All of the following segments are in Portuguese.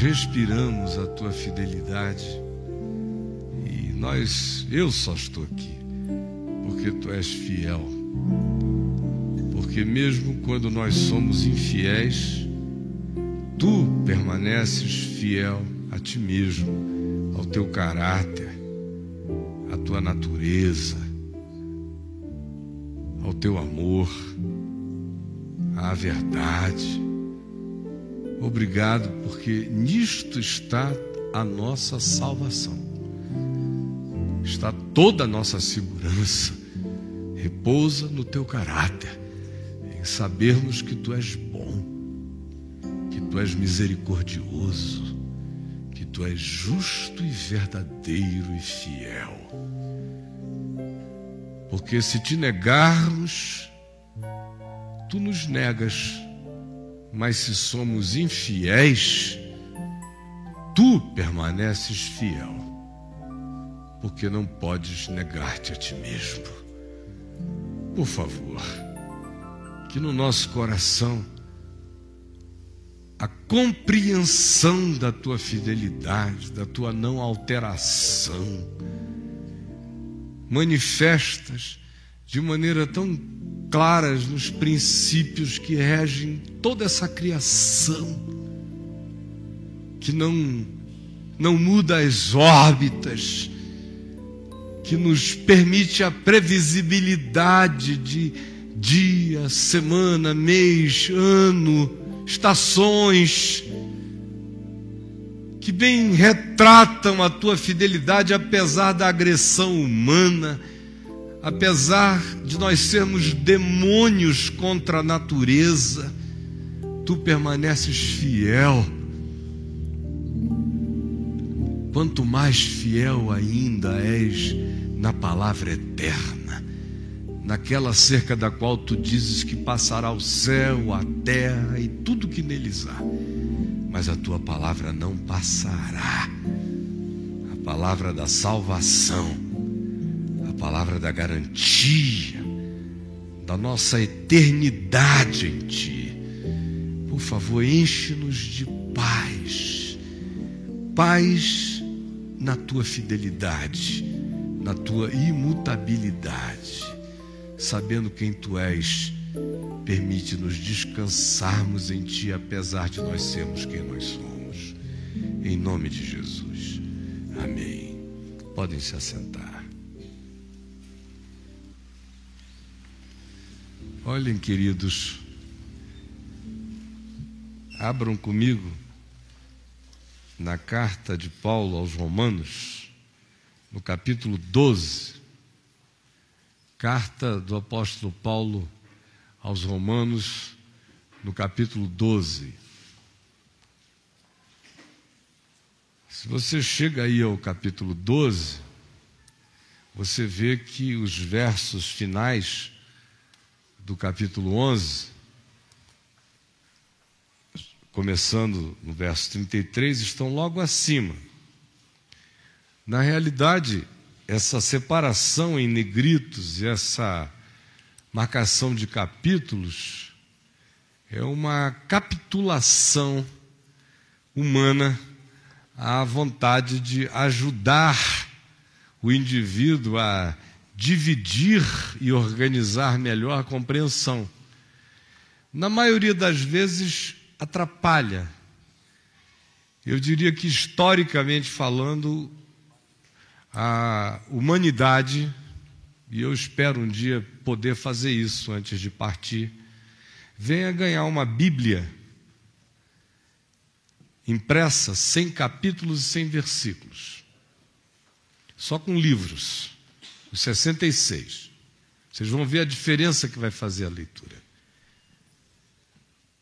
respiramos a tua fidelidade. E nós, eu só estou aqui porque tu és fiel. Porque mesmo quando nós somos infiéis, tu permaneces fiel a ti mesmo, ao teu caráter, à tua natureza, ao teu amor, à verdade. Obrigado, porque nisto está a nossa salvação. Está toda a nossa segurança. Repousa no teu caráter, em sabermos que tu és bom, que tu és misericordioso, que tu és justo e verdadeiro e fiel. Porque se te negarmos, tu nos negas, mas se somos infiéis, tu permaneces fiel, porque não podes negar-te a ti mesmo. Por favor, que no nosso coração a compreensão da tua fidelidade, da tua não alteração, manifestas de maneira tão claras nos princípios que regem toda essa criação, que não, não muda as órbitas, que nos permite a previsibilidade de dia, semana, mês, ano, estações, que bem retratam a tua fidelidade apesar da agressão humana apesar de nós sermos demônios contra a natureza, tu permaneces fiel. Quanto mais fiel ainda és na palavra eterna, naquela cerca da qual tu dizes que passará o céu, a terra e tudo que neles há, mas a tua palavra não passará. A palavra da salvação palavra da garantia, da nossa eternidade em Ti. Por favor, enche-nos de paz, paz na Tua fidelidade, na Tua imutabilidade, sabendo quem Tu és. Permite-nos descansarmos em Ti, apesar de nós sermos quem nós somos. Em nome de Jesus. Amém. Podem se assentar. Olhem, queridos, abram comigo na carta de Paulo aos Romanos, no capítulo 12. Carta do apóstolo Paulo aos Romanos, no capítulo 12. Se você chega aí ao capítulo 12, você vê que os versos finais do capítulo 11, começando no verso 33, estão logo acima. Na realidade, essa separação em negritos e essa marcação de capítulos é uma capitulação humana à vontade de ajudar o indivíduo a dividir e organizar melhor a compreensão. Na maioria das vezes, atrapalha. Eu diria que, historicamente falando, a humanidade, e eu espero um dia poder fazer isso antes de partir, venha ganhar uma Bíblia impressa, sem capítulos e sem versículos, só com livros os 66. Vocês vão ver a diferença que vai fazer a leitura.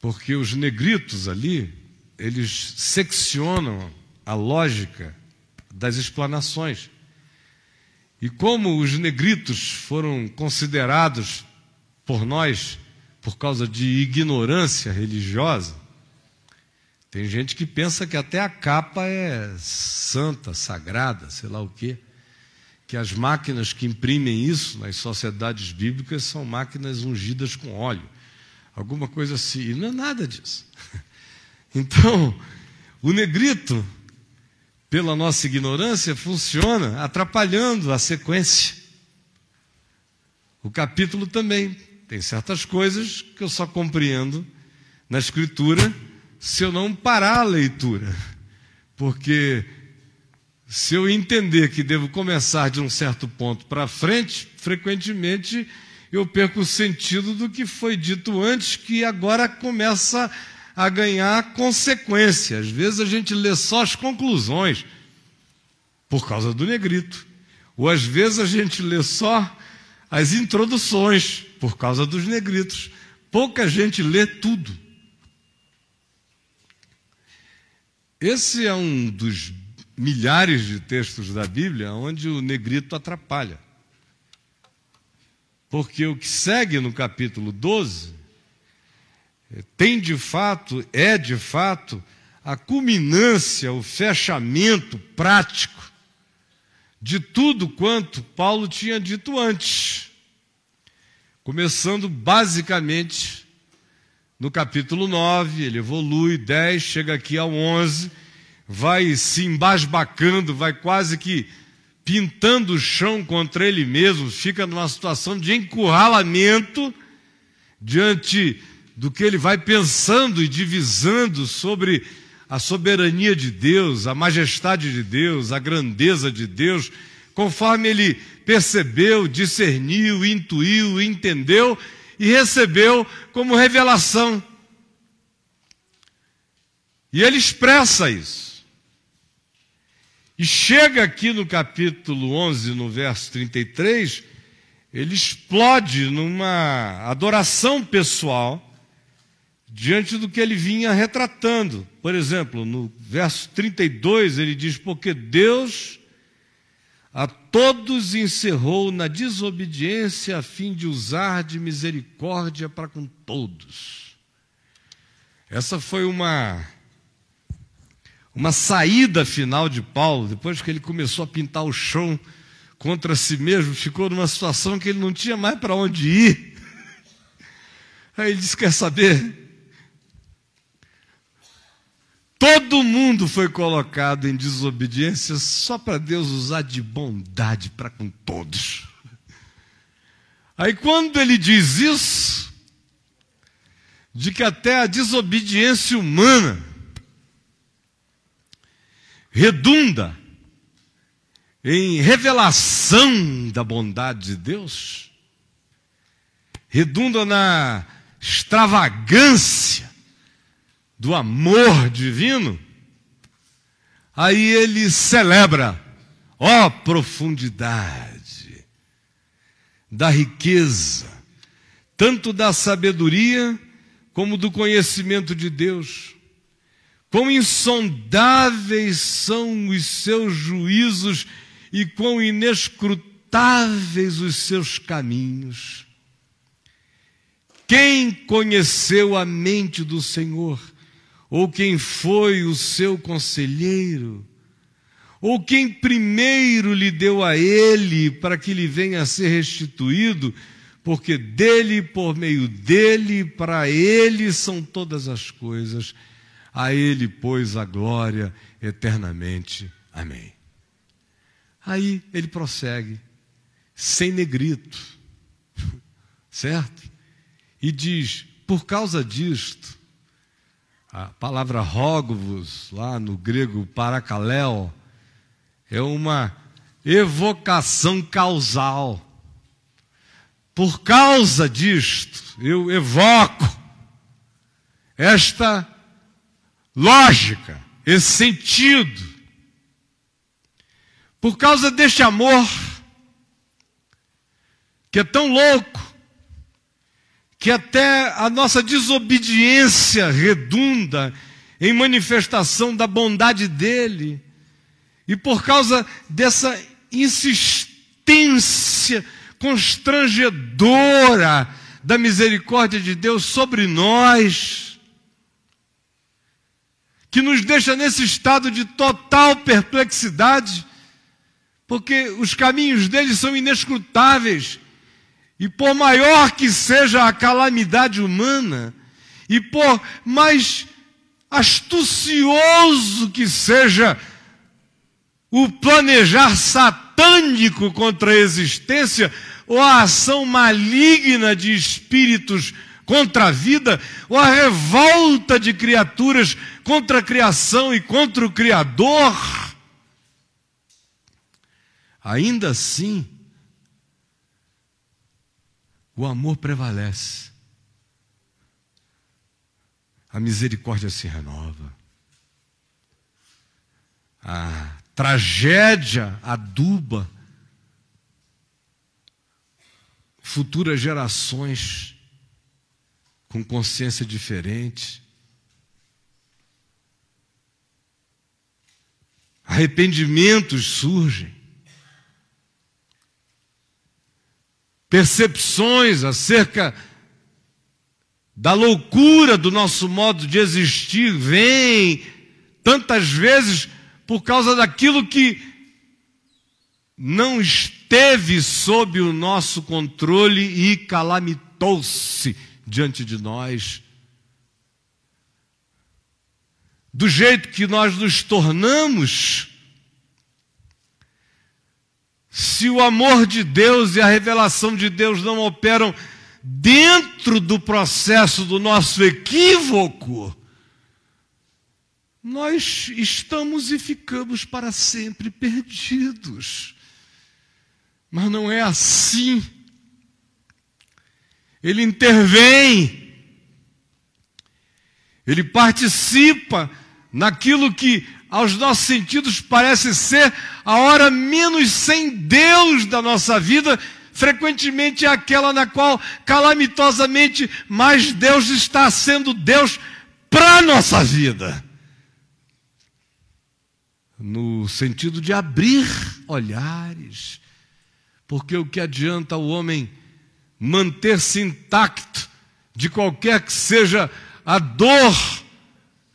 Porque os negritos ali, eles seccionam a lógica das explanações. E como os negritos foram considerados por nós por causa de ignorância religiosa, tem gente que pensa que até a capa é santa, sagrada, sei lá o quê que as máquinas que imprimem isso nas sociedades bíblicas são máquinas ungidas com óleo. Alguma coisa assim. E não é nada disso. Então, O negrito, pela nossa ignorância, funciona atrapalhando a sequência. O capítulo também tem certas coisas que eu só compreendo na Escritura se eu não parar a leitura. Porque se eu entender que devo começar de um certo ponto para frente, frequentemente eu perco o sentido do que foi dito antes, que agora começa a ganhar consequência. Às vezes a gente lê só as conclusões, por causa do negrito. Ou às vezes a gente lê só as introduções, por causa dos negritos. Pouca gente lê tudo. Esse é um dos milhares de textos da Bíblia onde o negrito atrapalha. Porque o que segue no capítulo 12 tem de fato, é de fato, a culminância, o fechamento prático de tudo quanto Paulo tinha dito antes. Começando basicamente no capítulo 9, ele evolui, 10, chega aqui ao 11, vai se embasbacando, vai quase que pintando o chão contra ele mesmo, fica numa situação de encurralamento diante do que ele vai pensando e divisando sobre a soberania de Deus, a majestade de Deus, a grandeza de Deus, conforme ele percebeu, discerniu, intuiu, entendeu e recebeu como revelação. E ele expressa isso. E chega aqui no capítulo 11, no verso 33, ele explode numa adoração pessoal diante do que ele vinha retratando. Por exemplo, no verso 32, ele diz: Porque Deus a todos encerrou na desobediência a fim de usar de misericórdia para com todos. Essa foi uma uma saída final de Paulo, depois que ele começou a pintar o chão contra si mesmo, ficou numa situação que ele não tinha mais para onde ir. Aí ele disse: Quer saber? Todo mundo foi colocado em desobediência só para Deus usar de bondade para com todos. Aí quando ele diz isso, de que até a desobediência humana redunda em revelação da bondade de Deus, redunda na extravagância do amor divino, aí ele celebra, ó profundidade da riqueza, tanto da sabedoria como do conhecimento de Deus. Quão insondáveis são os seus juízos e quão inescrutáveis os seus caminhos. Quem conheceu a mente do Senhor? ou quem foi o seu conselheiro, ou quem primeiro lhe deu a ele para que lhe venha a ser restituído, porque dele, por meio dele, para ele são todas as coisas, a ele, pois, a glória eternamente. Amém. Aí ele prossegue, sem negrito, certo? E diz: por causa disto, a palavra rogo-vos, lá no grego paracaléu, é uma evocação causal. Por causa disto, eu evoco esta lógica, esse sentido. Por causa deste amor, que é tão louco, que até a nossa desobediência redunda em manifestação da bondade dele. E por causa dessa insistência constrangedora da misericórdia de Deus sobre nós, que nos deixa nesse estado de total perplexidade, porque os caminhos dele são inescrutáveis. E por maior que seja a calamidade humana, e por mais astucioso que seja o planejar satânico contra a existência, ou a ação maligna de espíritos contra a vida, ou a revolta de criaturas contra a criação e contra o Criador, ainda assim, o amor prevalece. A misericórdia se renova. A tragédia aduba futuras gerações com consciência diferente. Arrependimentos surgem. Percepções acerca da loucura do nosso modo de existir vêm tantas vezes por causa daquilo que não esteve sob o nosso controle e calamitou-se diante de nós. Do jeito que nós nos tornamos, se o amor de Deus e a revelação de Deus não operam dentro do processo do nosso equívoco, nós estamos e ficamos para sempre perdidos. Mas não é assim. Ele intervém, ele participa naquilo que aos nossos sentidos parece ser a hora menos sem Deus da nossa vida, frequentemente é aquela na qual calamitosamente mais Deus está sendo Deus para a nossa vida. No sentido de abrir olhares, porque o que adianta o homem manter-se intacto de qualquer que seja a dor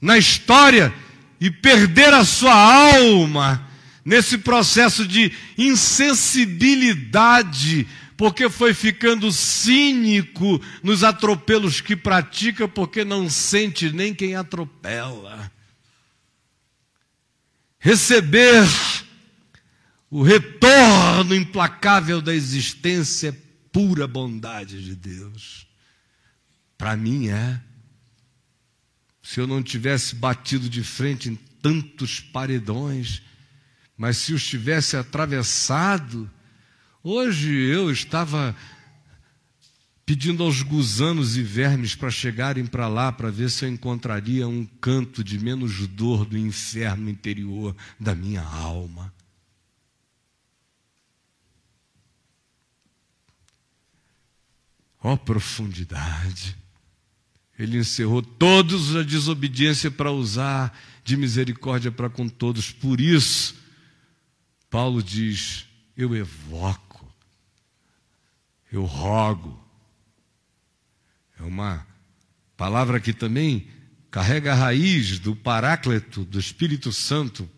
na história e perder a sua alma nesse processo de insensibilidade, porque foi ficando cínico nos atropelos que pratica, porque não sente nem quem atropela. Receber o retorno implacável da existência é pura bondade de Deus. Para mim é. Se eu não tivesse batido de frente em tantos paredões, mas se os tivesse atravessado, hoje eu estava pedindo aos gusanos e vermes para chegarem para lá para ver se eu encontraria um canto de menos dor do inferno interior da minha alma. Ó oh, profundidade! Ele encerrou todos a desobediência para usar de misericórdia para com todos. Por isso, Paulo diz: Eu evoco, eu rogo. É uma palavra que também carrega a raiz do Paráclito, do Espírito Santo.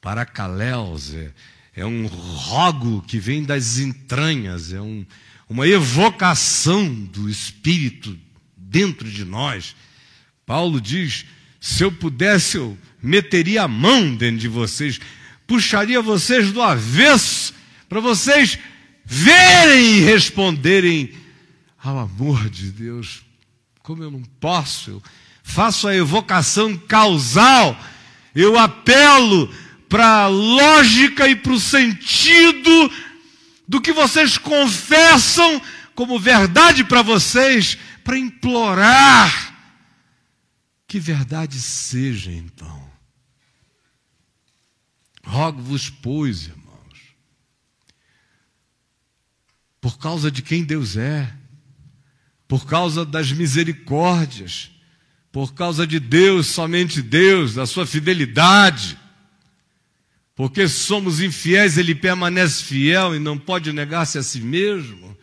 Paracaléus, é, é um rogo que vem das entranhas, é um, uma evocação do Espírito dentro de nós. Paulo diz: se eu pudesse, eu meteria a mão dentro de vocês, puxaria vocês do avesso, para vocês verem e responderem ao amor de Deus. Como eu não posso, eu faço a evocação causal, eu apelo para a lógica e para o sentido do que vocês confessam como verdade para vocês, para implorar que verdade seja então. Rogo-vos, pois, irmãos, por causa de quem Deus é, por causa das misericórdias, por causa de Deus, somente Deus, da sua fidelidade, porque somos infiéis, ele permanece fiel e não pode negar-se a si mesmo.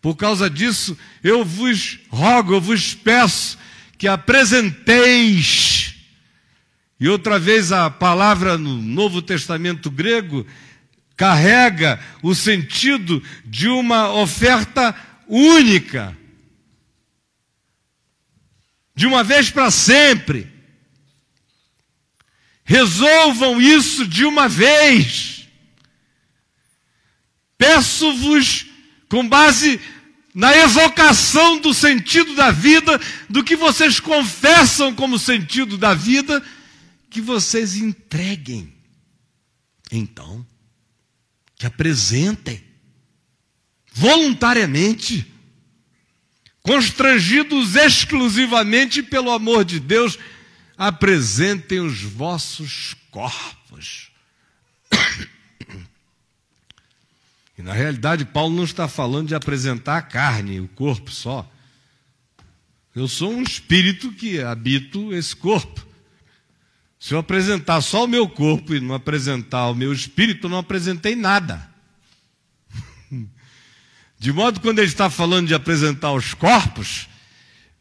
Por causa disso, eu vos rogo, eu vos peço que apresenteis. E outra vez a palavra no Novo Testamento grego carrega o sentido de uma oferta única. de uma vez para sempre. Resolvam isso de uma vez. Peço-vos, com base na evocação do sentido da vida, do que vocês confessam como sentido da vida, que vocês entreguem. Então, que apresentem voluntariamente, constrangidos exclusivamente pelo amor de Deus, apresentem os vossos corpos. E na realidade, Paulo não está falando de apresentar a carne, o corpo só. Eu sou um espírito que habito esse corpo. Se eu apresentar só o meu corpo e não apresentar o meu espírito, eu não apresentei nada. De modo que quando ele está falando de apresentar os corpos,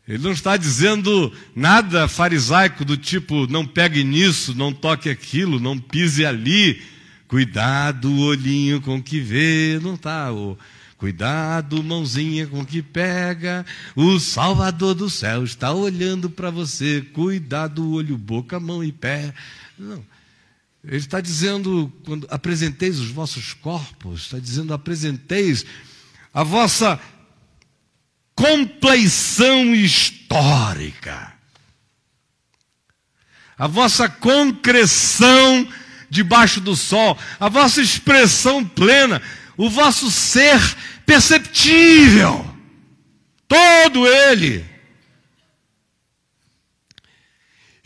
ele não está dizendo nada farisaico do tipo, não pegue nisso, não toque aquilo, não pise ali, cuidado o olhinho com que vê, não está. O, cuidado, mãozinha com que pega, o Salvador do céu está olhando para você, cuidado, olho, boca, mão e pé. Não. Ele está dizendo, quando apresenteis os vossos corpos, está dizendo, apresenteis a vossa compleição histórica, a vossa concreção debaixo do sol, a vossa expressão plena, o vosso ser perceptível, todo ele,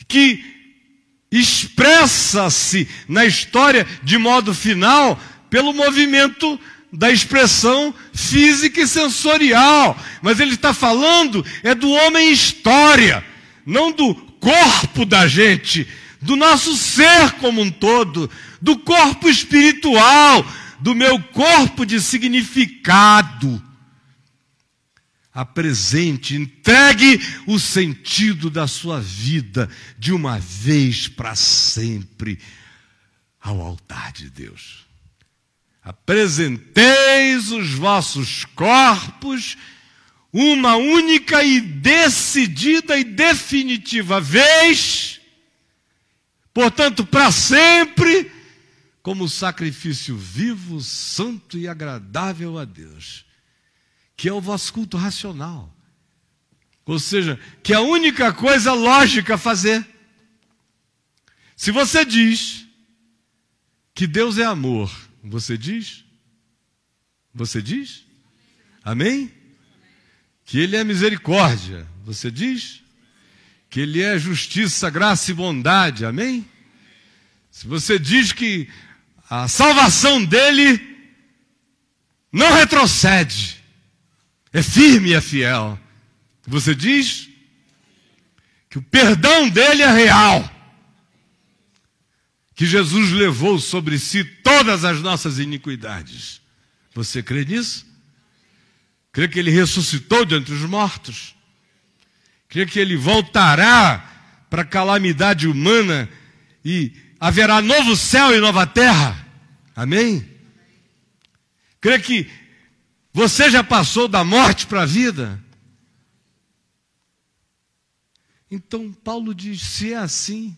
que expressa-se na história de modo final pelo movimento da expressão física e sensorial, mas ele está falando é do homem história, não do corpo da gente, do nosso ser como um todo, do corpo espiritual, do meu corpo de significado. Apresente, entregue o sentido da sua vida de uma vez para sempre ao altar de Deus apresenteis os vossos corpos uma única e decidida e definitiva vez, portanto, para sempre, como sacrifício vivo, santo e agradável a Deus, que é o vosso culto racional. Ou seja, que é a única coisa lógica a fazer. Se você diz que Deus é amor, você diz? Você diz? Amém? Que Ele é misericórdia. Você diz? Que Ele é justiça, graça e bondade. Amém? Se você diz que a salvação dele não retrocede, é firme e é fiel. Você diz que o perdão dele é real que Jesus levou sobre si todas as nossas iniquidades. Você crê nisso? Crê que ele ressuscitou de entre os mortos? Crê que ele voltará para a calamidade humana e haverá novo céu e nova terra? Amém? Crê que você já passou da morte para a vida? Então Paulo diz: se é assim,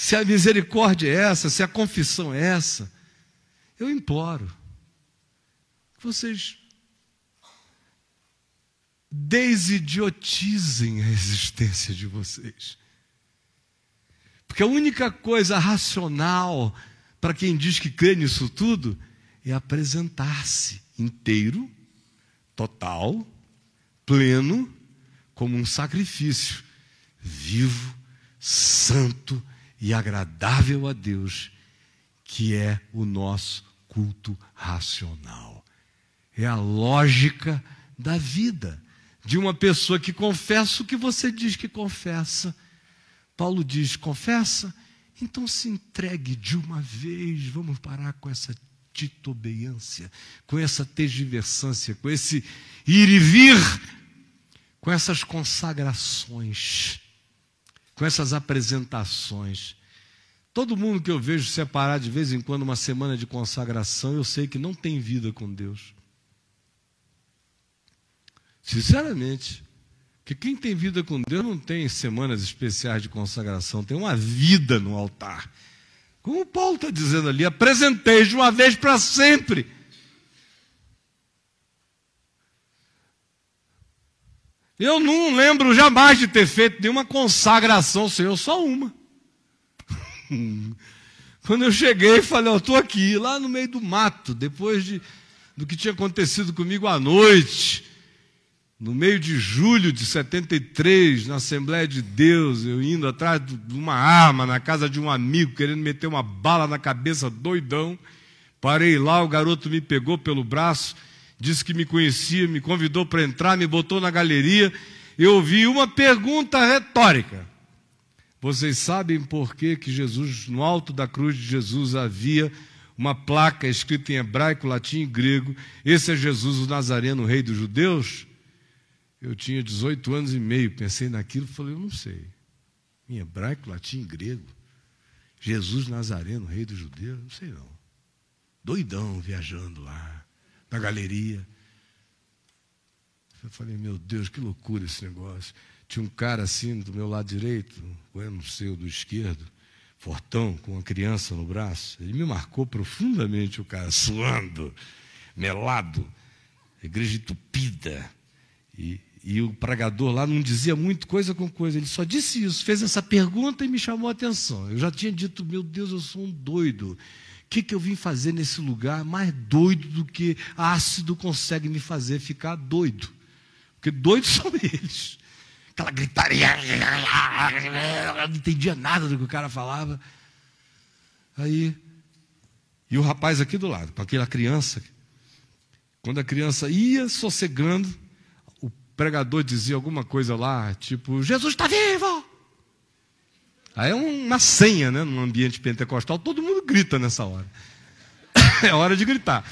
se a misericórdia é essa, se a confissão é essa, eu imploro que vocês desidiotizem a existência de vocês. Porque a única coisa racional para quem diz que crê nisso tudo é apresentar-se inteiro, total, pleno, como um sacrifício vivo, santo e agradável a Deus, que é o nosso culto racional. É a lógica da vida de uma pessoa que confessa o que você diz que confessa. Paulo diz: confessa, então se entregue de uma vez. Vamos parar com essa titubeância, com essa tergiversância, com esse ir e vir, com essas consagrações com essas apresentações. Todo mundo que eu vejo separar de vez em quando uma semana de consagração, eu sei que não tem vida com Deus. Sinceramente, Porque quem tem vida com Deus não tem semanas especiais de consagração, tem uma vida no altar. Como Paulo está dizendo ali, apresentei de uma vez para sempre. Eu não lembro jamais de ter feito nenhuma consagração ao Senhor, só uma. Quando eu cheguei, falei, eu estou aqui, lá no meio do mato, depois de, do que tinha acontecido comigo à noite. No meio de julho de 73, na Assembleia de Deus, eu indo atrás de uma arma na casa de um amigo, querendo meter uma bala na cabeça, doidão. Parei lá, o garoto me pegou pelo braço, disse que me conhecia, me convidou para entrar, me botou na galeria. Eu ouvi uma pergunta retórica. Vocês sabem por que, que Jesus, no alto da cruz de Jesus, havia uma placa escrita em hebraico, latim e grego: Esse é Jesus o Nazareno, rei dos judeus? Eu tinha 18 anos e meio, pensei naquilo e falei, eu não sei. Em hebraico, latim, grego. Jesus Nazareno, rei dos judeus, não sei não. Doidão viajando lá, na galeria. Eu falei, meu Deus, que loucura esse negócio. Tinha um cara assim do meu lado direito, ou eu não sei, do esquerdo, fortão, com uma criança no braço. Ele me marcou profundamente o cara, suando, melado, igreja entupida. E, e o pregador lá não dizia muito coisa com coisa, ele só disse isso, fez essa pergunta e me chamou a atenção. Eu já tinha dito, meu Deus, eu sou um doido. O que, que eu vim fazer nesse lugar mais doido do que ácido consegue me fazer ficar doido? Porque doidos são eles. Aquela gritaria, não entendia nada do que o cara falava. Aí, e o rapaz aqui do lado, com aquela criança, quando a criança ia sossegando, pregador dizia alguma coisa lá, tipo, Jesus está vivo! Aí é uma senha, né? Num ambiente pentecostal, todo mundo grita nessa hora. é hora de gritar.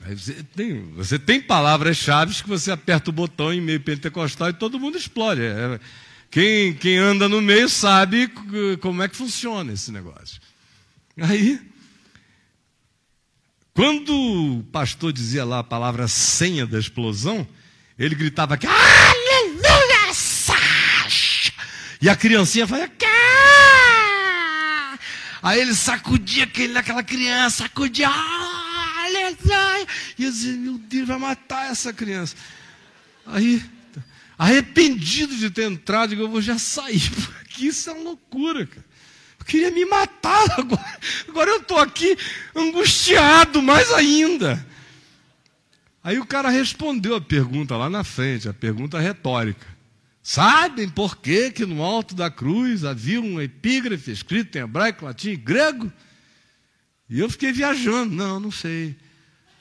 Você tem, você tem palavras-chave que você aperta o botão em meio pentecostal e todo mundo explode. É, quem, quem anda no meio sabe como é que funciona esse negócio. Aí, quando o pastor dizia lá a palavra senha da explosão, ele gritava que aleluia! E a criancinha fazia Cá! Aí ele sacudia aquele, aquela criança, sacudia! E eu dizia, meu Deus, vai matar essa criança. Aí, arrependido de ter entrado, eu vou já sair, porque isso é uma loucura, cara. Eu queria me matar agora. Agora eu estou aqui angustiado mais ainda. Aí o cara respondeu a pergunta lá na frente, a pergunta retórica. Sabem por que, que no alto da cruz havia um epígrafe escrito em hebraico, latim e grego? E eu fiquei viajando. Não, não sei.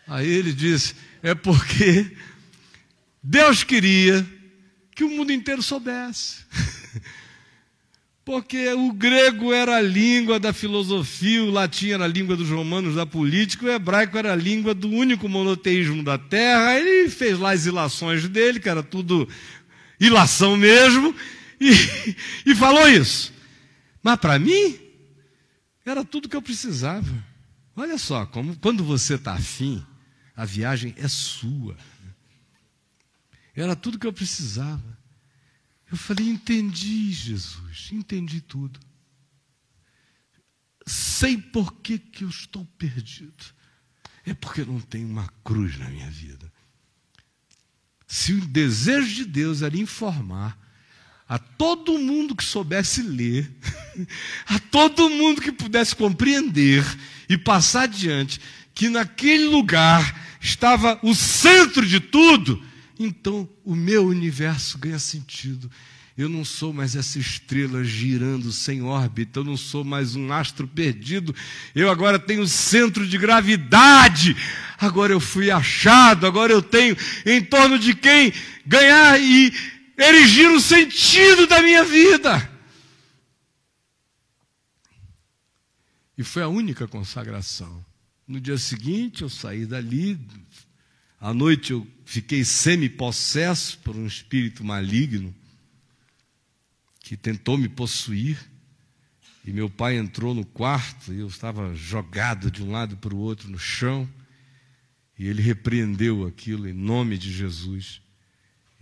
Aí ele disse: é porque Deus queria que o mundo inteiro soubesse. Porque o grego era a língua da filosofia, o latim era a língua dos romanos da política, o hebraico era a língua do único monoteísmo da terra. Ele fez lá as ilações dele, que era tudo ilação mesmo, e, e falou isso. Mas para mim, era tudo que eu precisava. Olha só, como quando você está afim, a viagem é sua. Era tudo que eu precisava. Eu falei: entendi, Jesus, entendi tudo. Sei por que, que eu estou perdido. É porque não tem uma cruz na minha vida. Se o desejo de Deus era informar a todo mundo que soubesse ler, a todo mundo que pudesse compreender e passar adiante, que naquele lugar estava o centro de tudo, então o meu universo ganha sentido. Eu não sou mais essa estrela girando sem órbita, eu não sou mais um astro perdido, eu agora tenho centro de gravidade, agora eu fui achado, agora eu tenho em torno de quem ganhar e erigir o sentido da minha vida. E foi a única consagração. No dia seguinte eu saí dali, à noite eu fiquei semi-possesso por um espírito maligno que tentou me possuir. E meu pai entrou no quarto e eu estava jogado de um lado para o outro no chão. E ele repreendeu aquilo em nome de Jesus.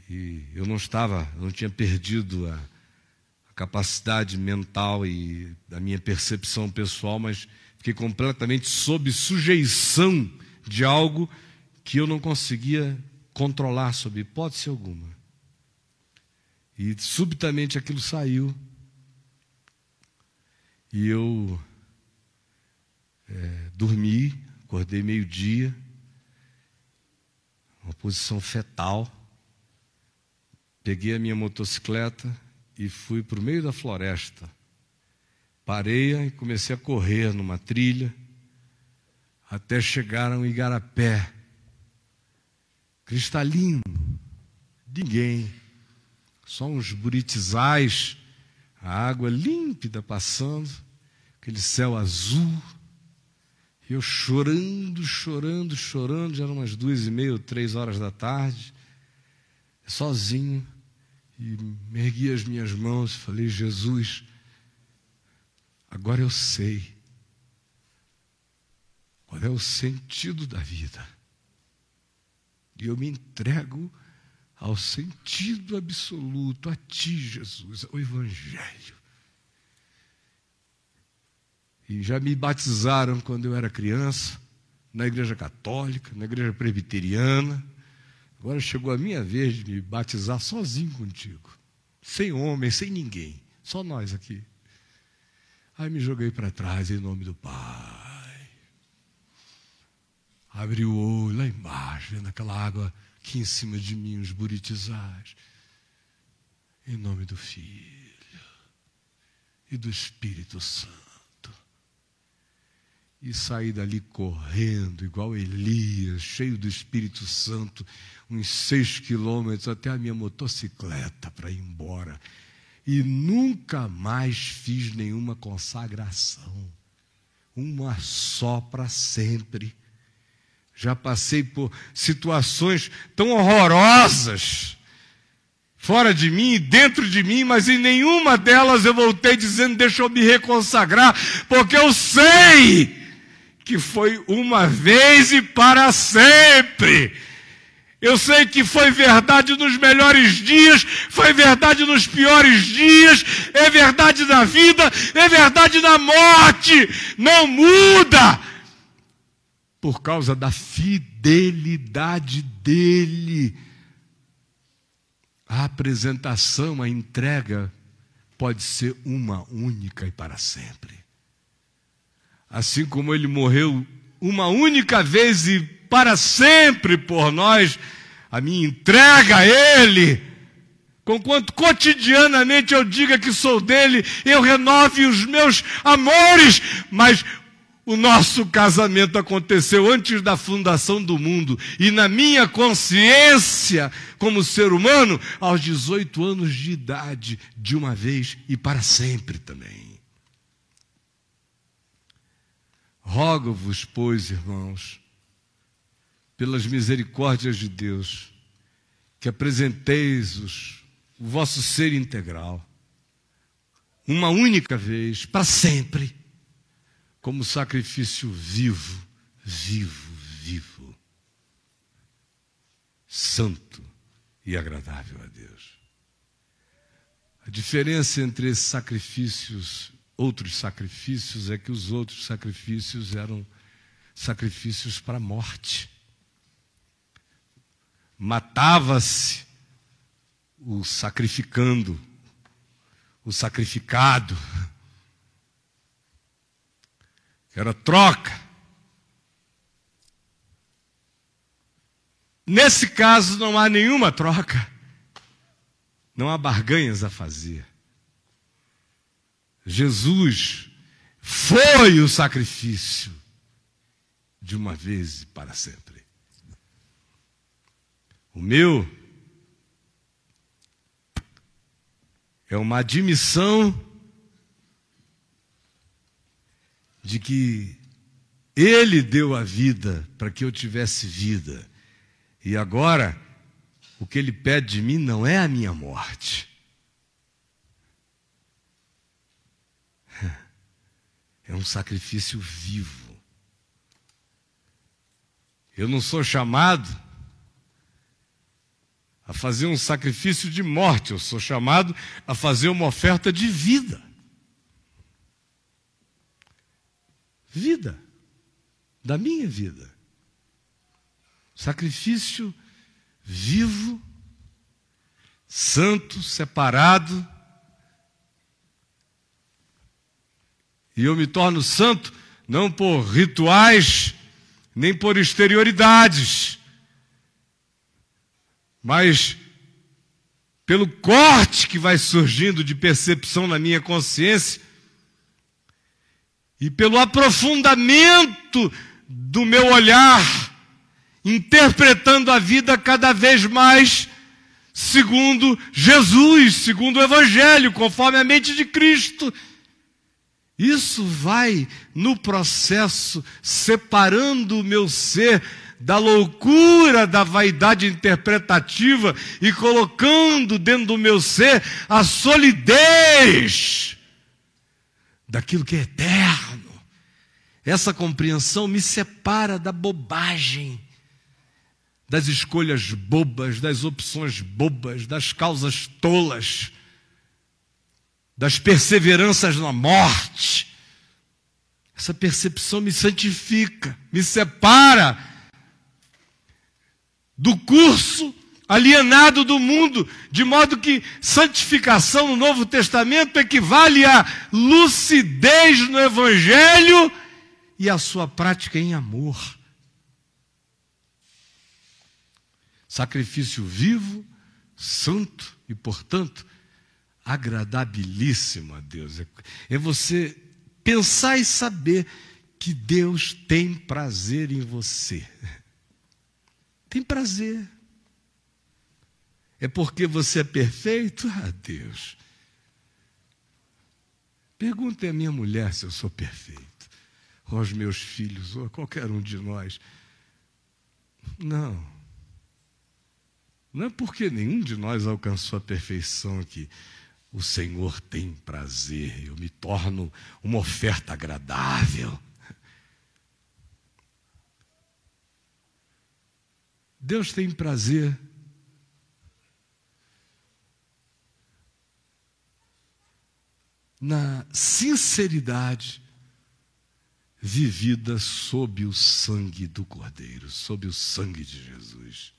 E eu não estava, eu não tinha perdido a, a capacidade mental e da minha percepção pessoal, mas fiquei completamente sob sujeição de algo que eu não conseguia controlar sob hipótese alguma. E subitamente aquilo saiu. E eu é, dormi, acordei meio-dia, uma posição fetal. Peguei a minha motocicleta e fui para o meio da floresta. Parei e comecei a correr numa trilha até chegar a um igarapé cristalino, ninguém, só uns buritizais, a água límpida passando, aquele céu azul. E eu chorando, chorando, chorando, já eram umas duas e meia, três horas da tarde, sozinho, e ergui as minhas mãos e falei: Jesus, agora eu sei qual é o sentido da vida. E eu me entrego ao sentido absoluto, a Ti, Jesus, ao Evangelho. E já me batizaram quando eu era criança, na Igreja Católica, na Igreja Presbiteriana. Agora chegou a minha vez de me batizar sozinho contigo, sem homem, sem ninguém, só nós aqui. Aí me joguei para trás em nome do Pai Abri o olho lá embaixo, vendo aquela água aqui em cima de mim, os buritizais. Em nome do Filho e do Espírito Santo. E saí dali correndo, igual Elias, cheio do Espírito Santo, uns seis quilômetros até a minha motocicleta para ir embora. E nunca mais fiz nenhuma consagração. Uma só para sempre. Já passei por situações tão horrorosas, fora de mim dentro de mim, mas em nenhuma delas eu voltei dizendo: Deixa eu me reconsagrar, porque eu sei que foi uma vez e para sempre. Eu sei que foi verdade nos melhores dias, foi verdade nos piores dias, é verdade na vida, é verdade na morte. Não muda por causa da fidelidade dele. A apresentação, a entrega pode ser uma única e para sempre. Assim como ele morreu uma única vez e para sempre por nós, a minha entrega a ele, conquanto cotidianamente eu diga que sou dele, eu renove os meus amores, mas o nosso casamento aconteceu antes da fundação do mundo. E na minha consciência, como ser humano, aos 18 anos de idade, de uma vez e para sempre também. Rogo-vos, pois, irmãos, pelas misericórdias de Deus, que apresenteis os, o vosso ser integral, uma única vez, para sempre como sacrifício vivo, vivo, vivo, santo e agradável a Deus. A diferença entre esses sacrifícios, outros sacrifícios, é que os outros sacrifícios eram sacrifícios para a morte. Matava-se o sacrificando, o sacrificado era troca. Nesse caso não há nenhuma troca, não há barganhas a fazer. Jesus foi o sacrifício de uma vez e para sempre. O meu é uma admissão de que Ele deu a vida para que eu tivesse vida. E agora, o que Ele pede de mim não é a minha morte. É um sacrifício vivo. Eu não sou chamado a fazer um sacrifício de morte, eu sou chamado a fazer uma oferta de vida. Vida, da minha vida. Sacrifício vivo, santo, separado. E eu me torno santo não por rituais, nem por exterioridades, mas pelo corte que vai surgindo de percepção na minha consciência e pelo aprofundamento do meu olhar, interpretando a vida cada vez mais segundo Jesus, segundo o Evangelho, conforme a mente de Cristo. Isso vai no processo separando o meu ser da loucura da vaidade interpretativa e colocando dentro do meu ser a solidez daquilo que é eterno. Essa compreensão me separa da bobagem, das escolhas bobas, das opções bobas, das causas tolas das perseveranças na morte. Essa percepção me santifica, me separa do curso alienado do mundo, de modo que santificação no Novo Testamento equivale a lucidez no Evangelho e a sua prática em amor. Sacrifício vivo, santo e, portanto, agradabilíssimo a Deus. É, é você pensar e saber que Deus tem prazer em você. Tem prazer. É porque você é perfeito? Ah, Deus. Pergunte à minha mulher se eu sou perfeito, ou aos meus filhos, ou a qualquer um de nós. Não. Não é porque nenhum de nós alcançou a perfeição que o Senhor tem prazer, eu me torno uma oferta agradável. Deus tem prazer na sinceridade vivida sob o sangue do Cordeiro, sob o sangue de Jesus.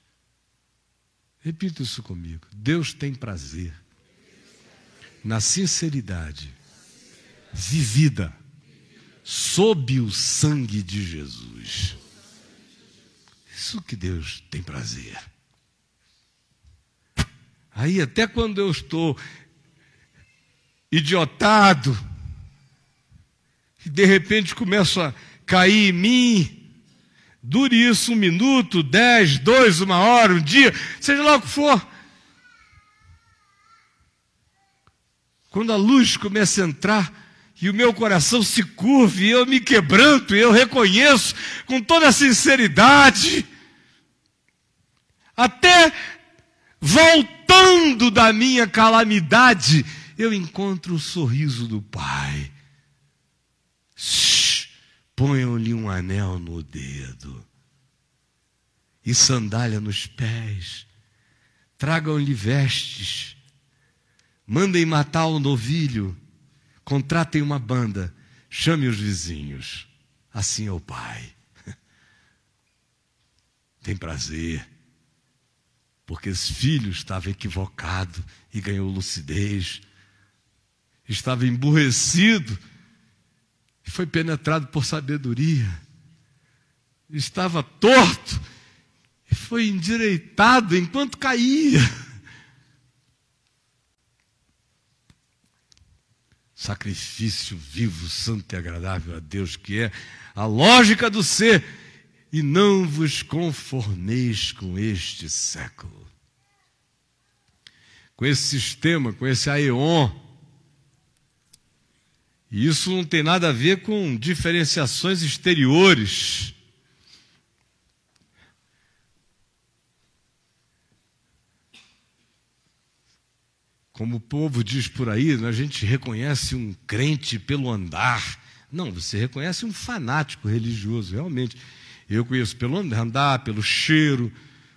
Repita isso comigo. Deus tem prazer na sinceridade vivida sob o sangue de Jesus. Isso que Deus tem prazer. Aí, até quando eu estou idiotado, e de repente começo a cair em mim, dure isso um minuto, dez, dois, uma hora, um dia, seja lá o que for, Quando a luz começa a entrar e o meu coração se curve, eu me quebranto, eu reconheço com toda a sinceridade, até voltando da minha calamidade, eu encontro o sorriso do Pai. Ponham-lhe um anel no dedo e sandália nos pés, tragam-lhe vestes Mandem matar o novilho, contratem uma banda, chame os vizinhos. Assim é o Pai. Tem prazer, porque esse filho estava equivocado e ganhou lucidez, estava emburrecido e foi penetrado por sabedoria, estava torto e foi endireitado enquanto caía. Sacrifício vivo, santo e agradável a Deus, que é a lógica do ser, e não vos conformeis com este século. Com esse sistema, com esse aeon. E isso não tem nada a ver com diferenciações exteriores. Como o povo diz por aí, né, a gente reconhece um crente pelo andar. Não, você reconhece um fanático religioso, realmente. Eu conheço pelo andar, pelo cheiro,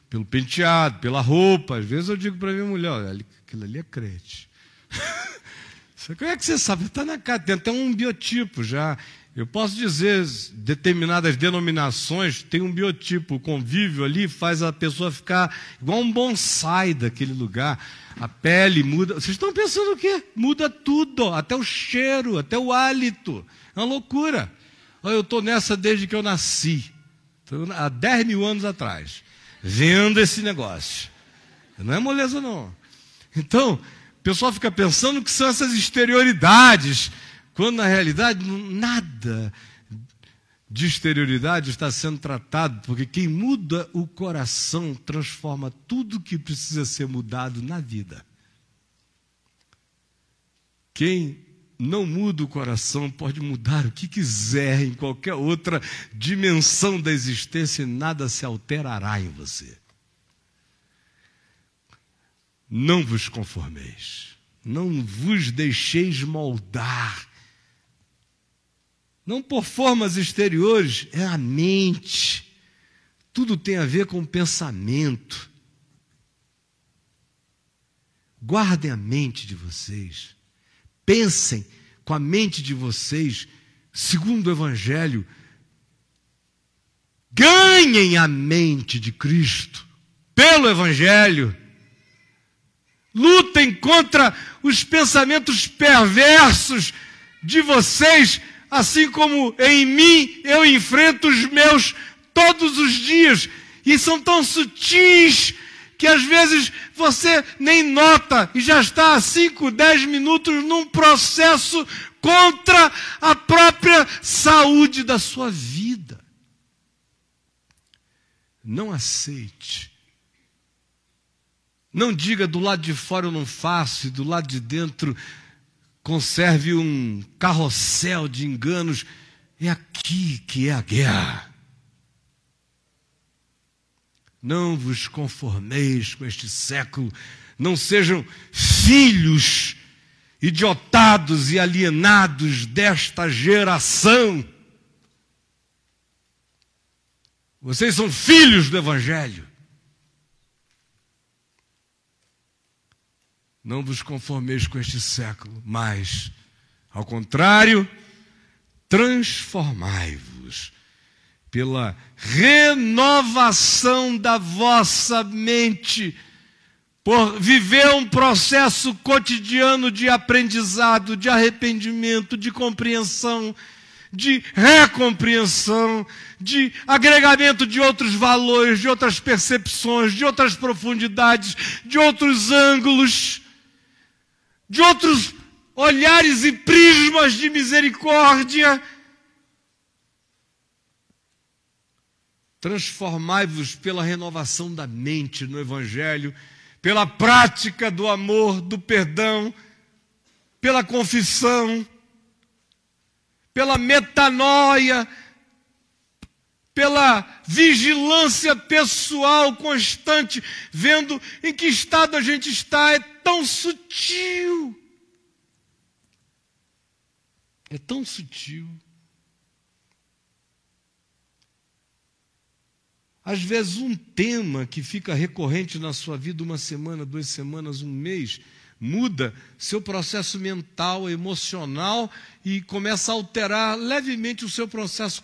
pelo penteado, pela roupa. Às vezes eu digo para minha mulher: olha, aquilo ali é crente. Como é que você sabe? Está na cara, tem até um biotipo já. Eu posso dizer, determinadas denominações têm um biotipo, o convívio ali faz a pessoa ficar igual um bonsai daquele lugar. A pele muda. Vocês estão pensando o quê? Muda tudo, até o cheiro, até o hálito. É uma loucura. Eu estou nessa desde que eu nasci, há 10 mil anos atrás, vendo esse negócio. Não é moleza, não. Então, o pessoal fica pensando que são essas exterioridades quando na realidade nada de exterioridade está sendo tratado, porque quem muda o coração transforma tudo que precisa ser mudado na vida. Quem não muda o coração pode mudar o que quiser em qualquer outra dimensão da existência e nada se alterará em você. Não vos conformeis, não vos deixeis moldar não por formas exteriores, é a mente. Tudo tem a ver com o pensamento. Guardem a mente de vocês. Pensem com a mente de vocês, segundo o Evangelho. Ganhem a mente de Cristo pelo Evangelho. Lutem contra os pensamentos perversos de vocês assim como em mim eu enfrento os meus todos os dias, e são tão sutis que às vezes você nem nota e já está há 5, 10 minutos num processo contra a própria saúde da sua vida. Não aceite. Não diga do lado de fora eu não faço e do lado de dentro conserve um carrossel de enganos. É aqui que é a guerra. Não vos conformeis com este século, não sejam filhos idiotados e alienados desta geração. Vocês são filhos do Evangelho. Não vos conformeis com este século, mas, ao contrário, transformai-vos pela renovação da vossa mente, por viver um processo cotidiano de aprendizado, de arrependimento, de compreensão, de recompreensão, de agregamento de outros valores, de outras percepções, de outras profundidades, de outros ângulos de outros olhares e prismas de misericórdia. Transformai-vos pela renovação da mente no Evangelho, pela prática do amor, do perdão, pela confissão, pela metanoia, pela vigilância pessoal constante, vendo em que estado a gente está, é tão sutil. É tão sutil. Às vezes, um tema que fica recorrente na sua vida uma semana, duas semanas, um mês, muda seu processo mental, emocional e começa a alterar levemente o seu processo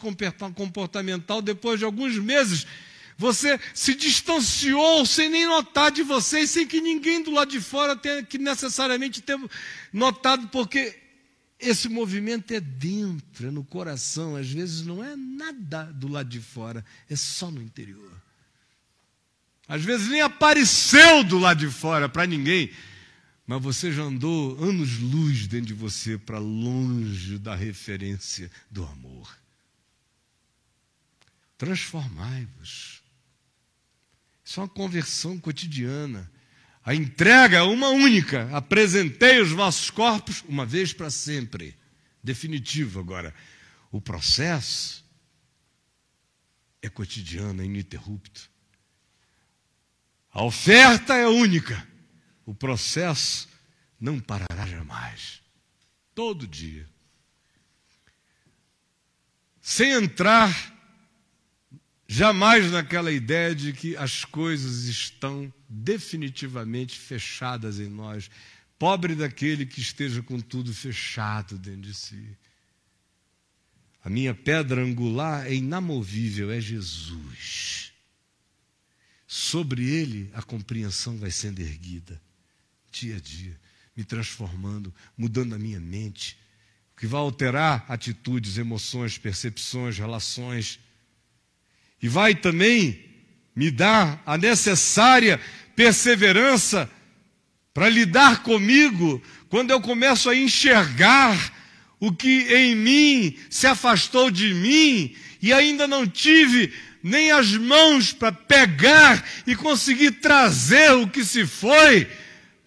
comportamental depois de alguns meses. Você se distanciou sem nem notar de você e sem que ninguém do lado de fora tenha que necessariamente ter notado, porque esse movimento é dentro, é no coração. Às vezes não é nada do lado de fora, é só no interior. Às vezes nem apareceu do lado de fora para ninguém, mas você já andou anos-luz dentro de você para longe da referência do amor. Transformai-vos. Isso é uma conversão cotidiana. A entrega é uma única. Apresentei os vossos corpos uma vez para sempre. Definitivo agora. O processo é cotidiano, é ininterrupto. A oferta é única o processo não parará jamais. Todo dia. Sem entrar Jamais naquela ideia de que as coisas estão definitivamente fechadas em nós. Pobre daquele que esteja com tudo fechado dentro de si. A minha pedra angular é inamovível, é Jesus. Sobre ele a compreensão vai sendo erguida, dia a dia, me transformando, mudando a minha mente, que vai alterar atitudes, emoções, percepções, relações. E vai também me dar a necessária perseverança para lidar comigo quando eu começo a enxergar o que em mim se afastou de mim e ainda não tive nem as mãos para pegar e conseguir trazer o que se foi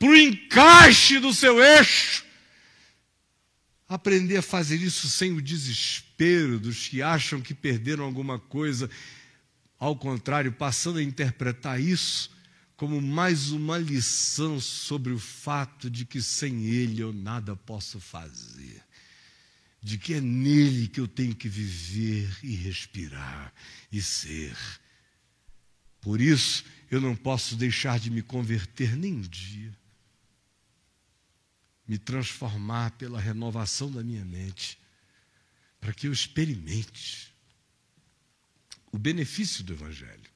para o encaixe do seu eixo. Aprender a fazer isso sem o desespero dos que acham que perderam alguma coisa, ao contrário, passando a interpretar isso como mais uma lição sobre o fato de que sem Ele eu nada posso fazer de que é nele que eu tenho que viver e respirar e ser. Por isso, eu não posso deixar de me converter nem um dia. Me transformar pela renovação da minha mente, para que eu experimente o benefício do Evangelho.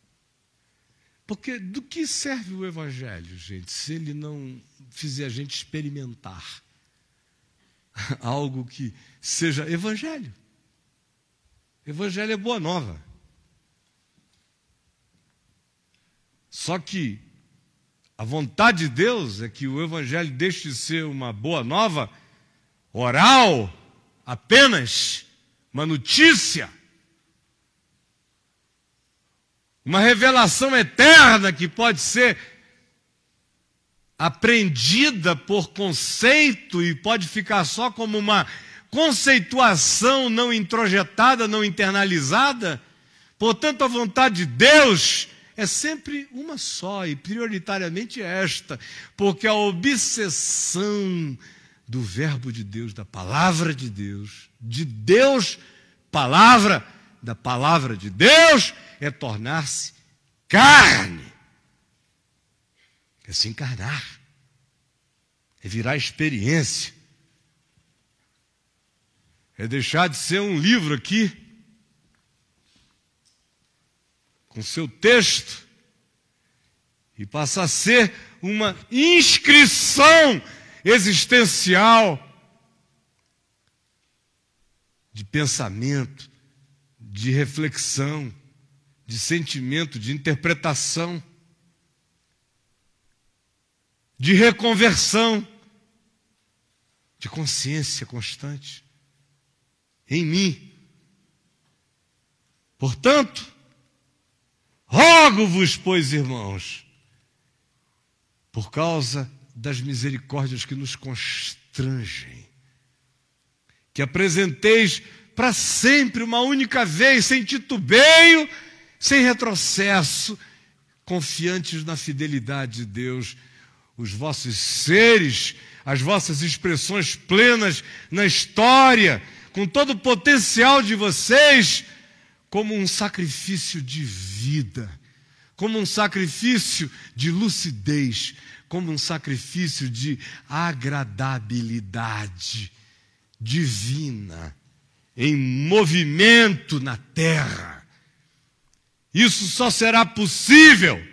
Porque do que serve o Evangelho, gente, se ele não fizer a gente experimentar? algo que seja evangelho. Evangelho é boa nova. Só que a vontade de Deus é que o evangelho deixe de ser uma boa nova oral apenas, uma notícia, uma revelação eterna que pode ser aprendida por conceito e pode ficar só como uma conceituação não introjetada, não internalizada. Portanto, a vontade de Deus é sempre uma só e prioritariamente esta, porque a obsessão do Verbo de Deus, da palavra de Deus, de Deus, palavra, da palavra de Deus, é tornar-se carne. É se encarnar, é virar experiência, é deixar de ser um livro aqui, com seu texto, e passar a ser uma inscrição existencial de pensamento, de reflexão, de sentimento, de interpretação de reconversão, de consciência constante em mim. Portanto, rogo-vos, pois, irmãos, por causa das misericórdias que nos constrangem, que apresenteis para sempre, uma única vez, sem titubeio, sem retrocesso, confiantes na fidelidade de Deus os vossos seres, as vossas expressões plenas na história, com todo o potencial de vocês, como um sacrifício de vida, como um sacrifício de lucidez, como um sacrifício de agradabilidade divina, em movimento na terra. Isso só será possível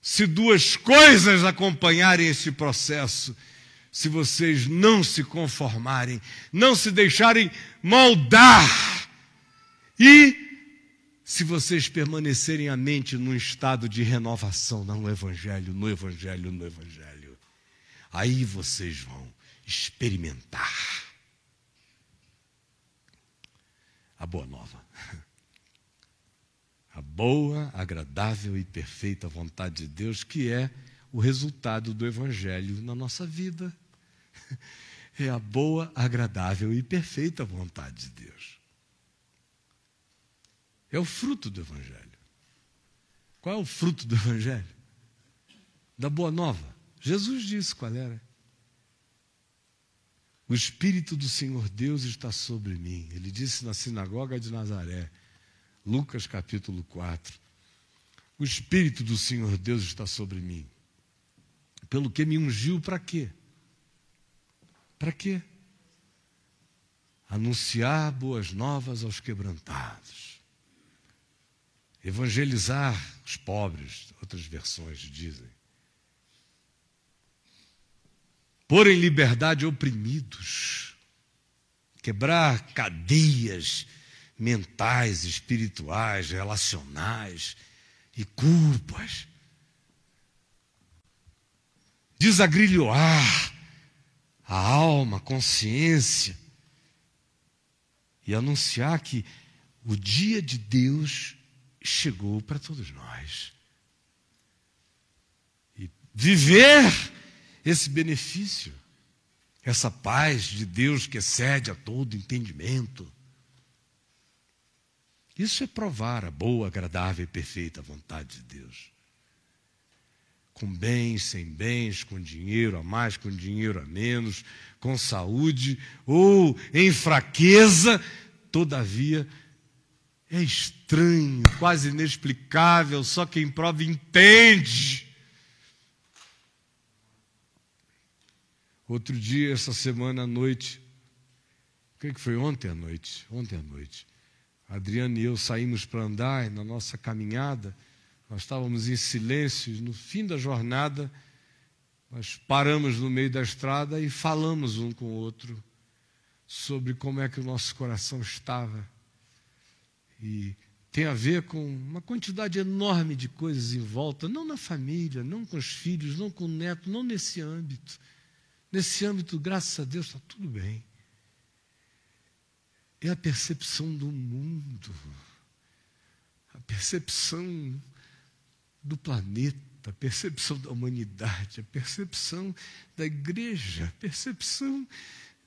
se duas coisas acompanharem esse processo, se vocês não se conformarem, não se deixarem moldar, e se vocês permanecerem a mente num estado de renovação, no Evangelho, no Evangelho, no Evangelho, aí vocês vão experimentar a boa nova a boa, agradável e perfeita vontade de Deus, que é o resultado do Evangelho na nossa vida. É a boa, agradável e perfeita vontade de Deus. É o fruto do Evangelho. Qual é o fruto do Evangelho? Da Boa Nova. Jesus disse qual era. O Espírito do Senhor Deus está sobre mim. Ele disse na sinagoga de Nazaré. Lucas capítulo 4. O Espírito do Senhor Deus está sobre mim. Pelo que me ungiu para quê? Para quê? Anunciar boas novas aos quebrantados. Evangelizar os pobres, outras versões dizem. Pôr em liberdade oprimidos. Quebrar cadeias mentais, espirituais, relacionais e culpas. Desagrilhoar a alma, a consciência e anunciar que o dia de Deus chegou para todos nós. E viver esse benefício, essa paz de Deus que excede a todo entendimento. Isso é provar a boa, agradável e perfeita vontade de Deus. Com bens, sem bens, com dinheiro a mais, com dinheiro a menos, com saúde ou em fraqueza, todavia é estranho, quase inexplicável, só quem prova entende. Outro dia, essa semana à noite, o que foi ontem à noite? Ontem à noite. Adriana e eu saímos para andar na nossa caminhada, nós estávamos em silêncio, no fim da jornada, nós paramos no meio da estrada e falamos um com o outro sobre como é que o nosso coração estava. E tem a ver com uma quantidade enorme de coisas em volta, não na família, não com os filhos, não com o neto, não nesse âmbito. Nesse âmbito, graças a Deus, está tudo bem é a percepção do mundo, a percepção do planeta, a percepção da humanidade, a percepção da igreja, a percepção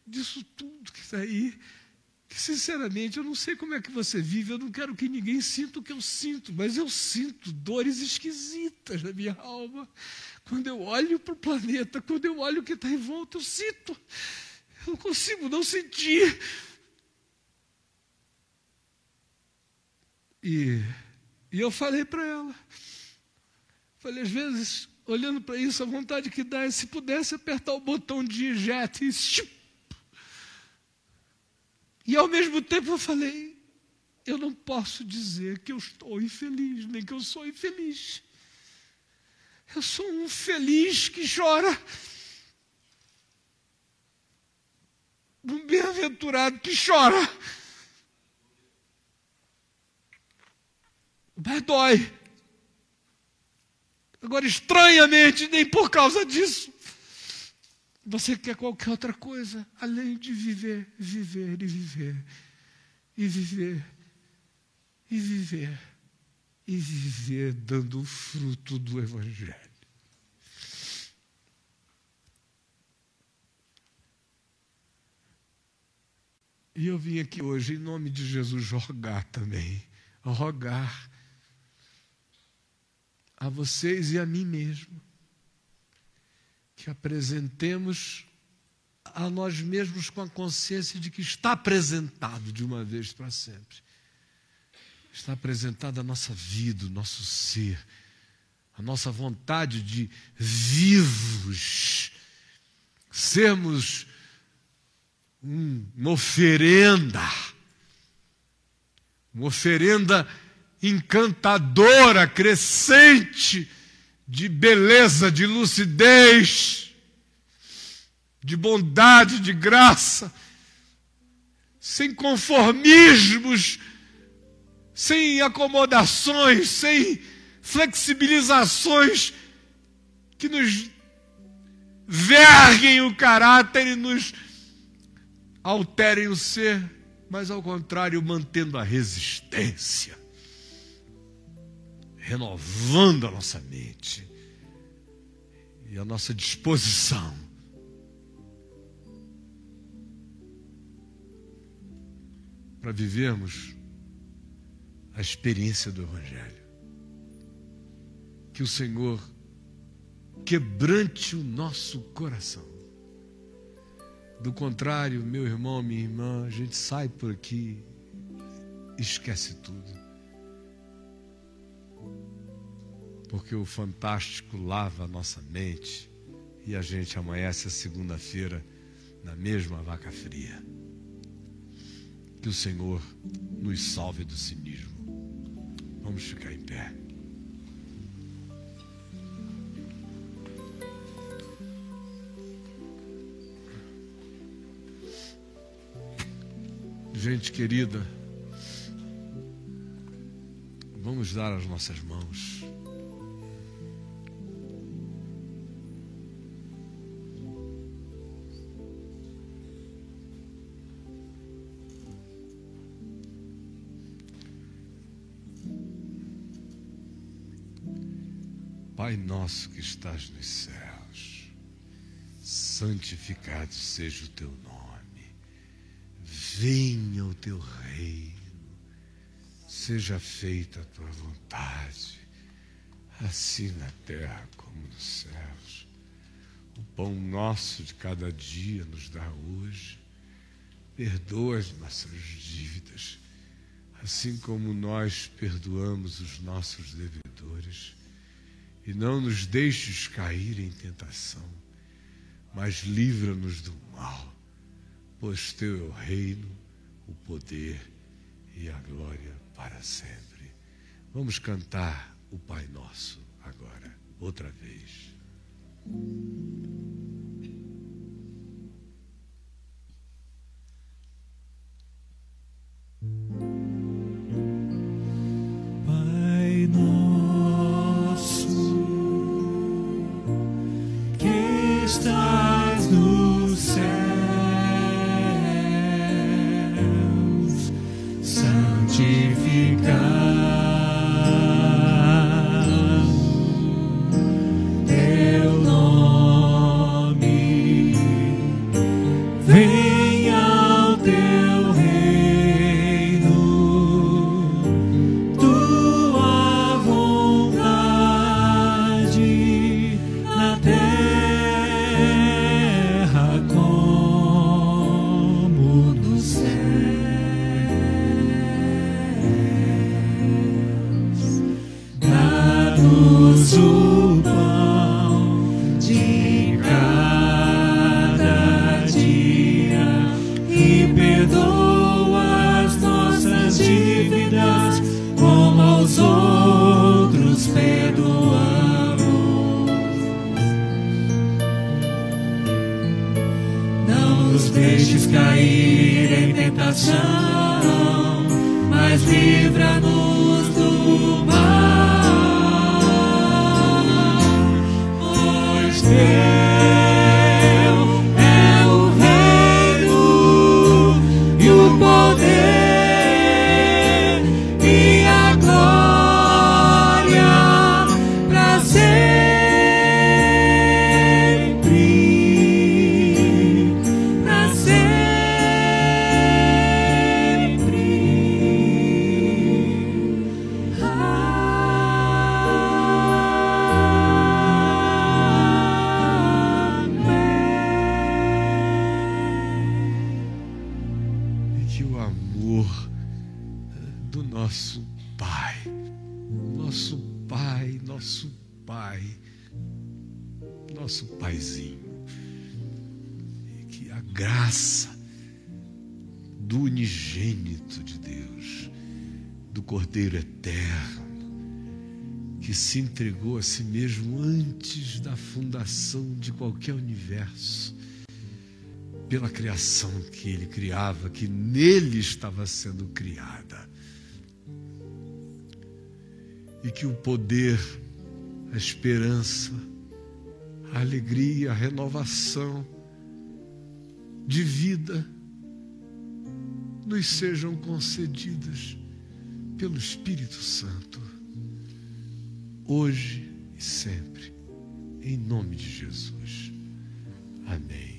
disso tudo que está aí. Que, sinceramente, eu não sei como é que você vive, eu não quero que ninguém sinta o que eu sinto, mas eu sinto dores esquisitas na minha alma. Quando eu olho para o planeta, quando eu olho o que está em volta, eu sinto. Eu não consigo não sentir. E, e eu falei para ela, falei, às vezes, olhando para isso, a vontade que dá é se pudesse apertar o botão de eject e E ao mesmo tempo eu falei, eu não posso dizer que eu estou infeliz, nem que eu sou infeliz. Eu sou um feliz que chora. Um bem-aventurado que chora. Mas dói. Agora, estranhamente, nem por causa disso, você quer qualquer outra coisa além de viver, viver e viver, e viver, e viver, e viver dando o fruto do Evangelho. E eu vim aqui hoje, em nome de Jesus, rogar também, rogar a vocês e a mim mesmo, que apresentemos a nós mesmos com a consciência de que está apresentado de uma vez para sempre. Está apresentada a nossa vida, o nosso ser, a nossa vontade de vivos, sermos uma oferenda, uma oferenda encantadora, crescente, de beleza, de lucidez, de bondade, de graça, sem conformismos, sem acomodações, sem flexibilizações que nos verguem o caráter e nos alterem o ser, mas ao contrário, mantendo a resistência renovando a nossa mente e a nossa disposição. Para vivermos a experiência do Evangelho. Que o Senhor quebrante o nosso coração. Do contrário, meu irmão, minha irmã, a gente sai por aqui, esquece tudo porque o fantástico lava a nossa mente e a gente amanhece a segunda-feira na mesma vaca fria. Que o Senhor nos salve do cinismo. Vamos ficar em pé. Gente querida, vamos dar as nossas mãos. Pai nosso que estás nos céus, santificado seja o teu nome, venha o teu reino, seja feita a tua vontade, assim na terra como nos céus. O pão nosso de cada dia nos dá hoje, perdoa as nossas dívidas, assim como nós perdoamos os nossos devedores e não nos deixes cair em tentação, mas livra-nos do mal, pois teu é o reino, o poder e a glória para sempre. Vamos cantar o Pai Nosso agora, outra vez. Se entregou a si mesmo antes da fundação de qualquer universo, pela criação que ele criava, que nele estava sendo criada. E que o poder, a esperança, a alegria, a renovação de vida nos sejam concedidas pelo Espírito Santo hoje e sempre, em nome de Jesus. Amém.